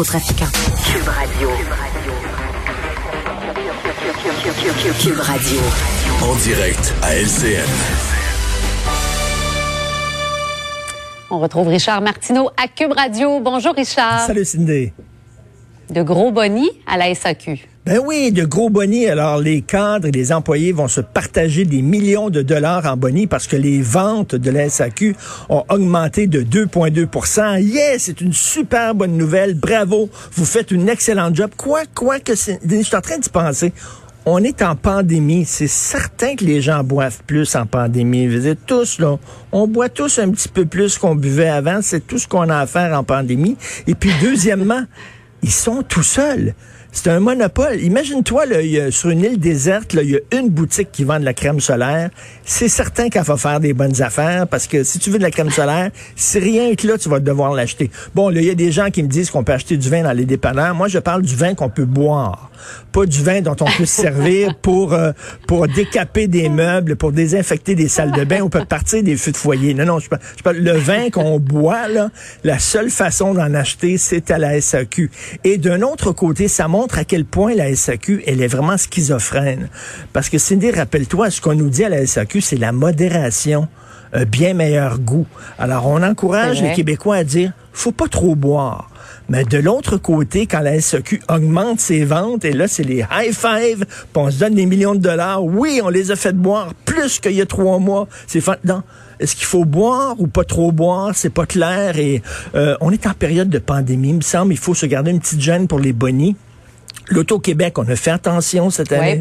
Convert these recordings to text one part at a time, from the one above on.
Narcotrafiquants. Cube Radio. Cube Radio. En direct à LCN. On retrouve Richard Martineau à Cube Radio. Bonjour Richard. Salut Cindy. De gros bonnies à la SAQ. Ben oui, de gros bonnies. Alors, les cadres et les employés vont se partager des millions de dollars en bonnies parce que les ventes de la SAQ ont augmenté de 2,2% Yes, c'est une super bonne nouvelle. Bravo. Vous faites une excellente job. Quoi, quoi que c'est, je suis en train d'y penser. On est en pandémie. C'est certain que les gens boivent plus en pandémie. Vous êtes tous, là. On boit tous un petit peu plus qu'on buvait avant. C'est tout ce qu'on a à faire en pandémie. Et puis, deuxièmement, ils sont tout seuls. C'est un monopole. Imagine-toi, sur une île déserte, il y a une boutique qui vend de la crème solaire. C'est certain qu'elle va faire des bonnes affaires parce que si tu veux de la crème solaire, si rien que là, tu vas devoir l'acheter. Bon, il y a des gens qui me disent qu'on peut acheter du vin dans les dépanneurs. Moi, je parle du vin qu'on peut boire, pas du vin dont on peut se servir pour euh, pour décaper des meubles, pour désinfecter des salles de bain ou peut partir des feux de foyer. Non, non, je parle, je parle le vin qu'on boit là. La seule façon d'en acheter, c'est à la SAQ. Et d'un autre côté, ça montre montre à quel point la SAQ, elle est vraiment schizophrène. Parce que Cindy, rappelle-toi, ce qu'on nous dit à la SAQ, c'est la modération, un bien meilleur goût. Alors, on encourage les Québécois à dire, faut pas trop boire. Mais de l'autre côté, quand la SAQ augmente ses ventes, et là, c'est les high five, puis on se donne des millions de dollars. Oui, on les a fait boire plus qu'il y a trois mois. C'est non. Est-ce qu'il faut boire ou pas trop boire? C'est pas clair. Et euh, on est en période de pandémie, il me semble. Il faut se garder une petite gêne pour les bonnies. L'Auto-Québec, on a fait attention cette année,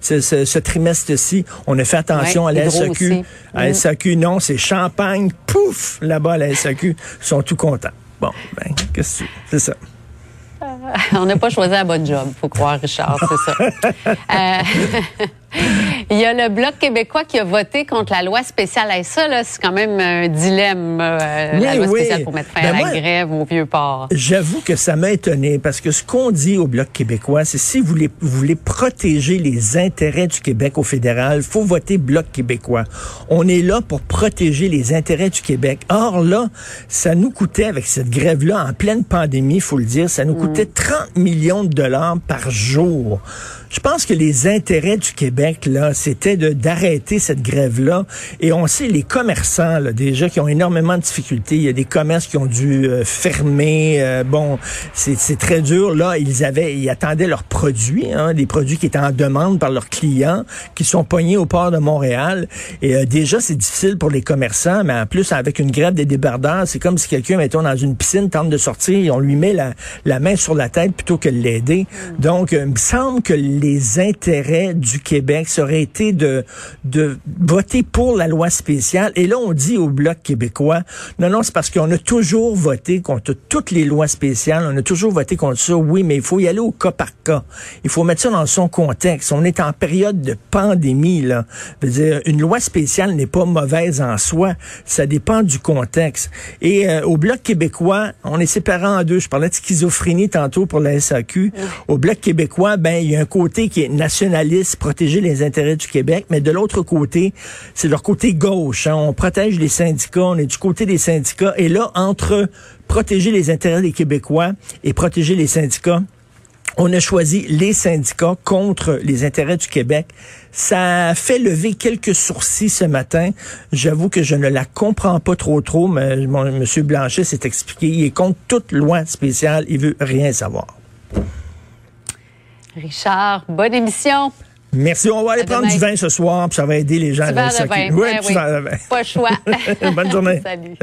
ce, trimestre-ci. On a fait attention à la SAQ. À la SAQ, non, c'est champagne, pouf, là-bas à la SAQ. Ils sont tout contents. Bon, ben, qu'est-ce que c'est ça. on n'a pas choisi un bon job, faut croire, Richard, c'est ça. Euh, il y a le Bloc québécois qui a voté contre la loi spéciale. Et ça, c'est quand même un dilemme, euh, la loi spéciale pour mettre fin ben à la grève au Vieux-Port. J'avoue que ça m'a étonné parce que ce qu'on dit au Bloc québécois, c'est si vous voulez, vous voulez protéger les intérêts du Québec au fédéral, faut voter Bloc québécois. On est là pour protéger les intérêts du Québec. Or là, ça nous coûtait, avec cette grève-là, en pleine pandémie, il faut le dire, ça nous coûtait 30 mm. millions de dollars par jour. Je pense que les intérêts du Québec, là, c'était d'arrêter cette grève-là. Et on sait, les commerçants, là, déjà, qui ont énormément de difficultés. Il y a des commerces qui ont dû euh, fermer. Euh, bon, c'est très dur. Là, ils avaient, ils attendaient leurs produits, hein, des produits qui étaient en demande par leurs clients, qui sont pognés au port de Montréal. Et euh, déjà, c'est difficile pour les commerçants, mais en plus, avec une grève des débardeurs, c'est comme si quelqu'un, mettons, dans une piscine, tente de sortir et on lui met la, la main sur la tête plutôt que de l'aider. Donc, il me semble que les intérêts du Québec, ça aurait été de, de voter pour la loi spéciale. Et là, on dit au Bloc québécois, non, non, c'est parce qu'on a toujours voté contre toutes les lois spéciales. On a toujours voté contre ça. Oui, mais il faut y aller au cas par cas. Il faut mettre ça dans son contexte. On est en période de pandémie, là. veux dire, une loi spéciale n'est pas mauvaise en soi. Ça dépend du contexte. Et euh, au Bloc québécois, on est séparés en deux. Je parlais de schizophrénie tantôt pour la SAQ. Au Bloc québécois, ben, il y a un côté qui est nationaliste, protéger les intérêts du Québec, mais de l'autre côté, c'est leur côté gauche. Hein. On protège les syndicats, on est du côté des syndicats. Et là, entre protéger les intérêts des Québécois et protéger les syndicats, on a choisi les syndicats contre les intérêts du Québec. Ça fait lever quelques sourcils ce matin. J'avoue que je ne la comprends pas trop trop, mais M. Blanchet s'est expliqué. Il est contre toute loi spéciale. Il veut rien savoir. Richard, bonne émission. Merci. On va aller prendre du vin ce soir, puis ça va aider les gens à la Oui, ben oui. Pas le choix. Bonne journée. Salut.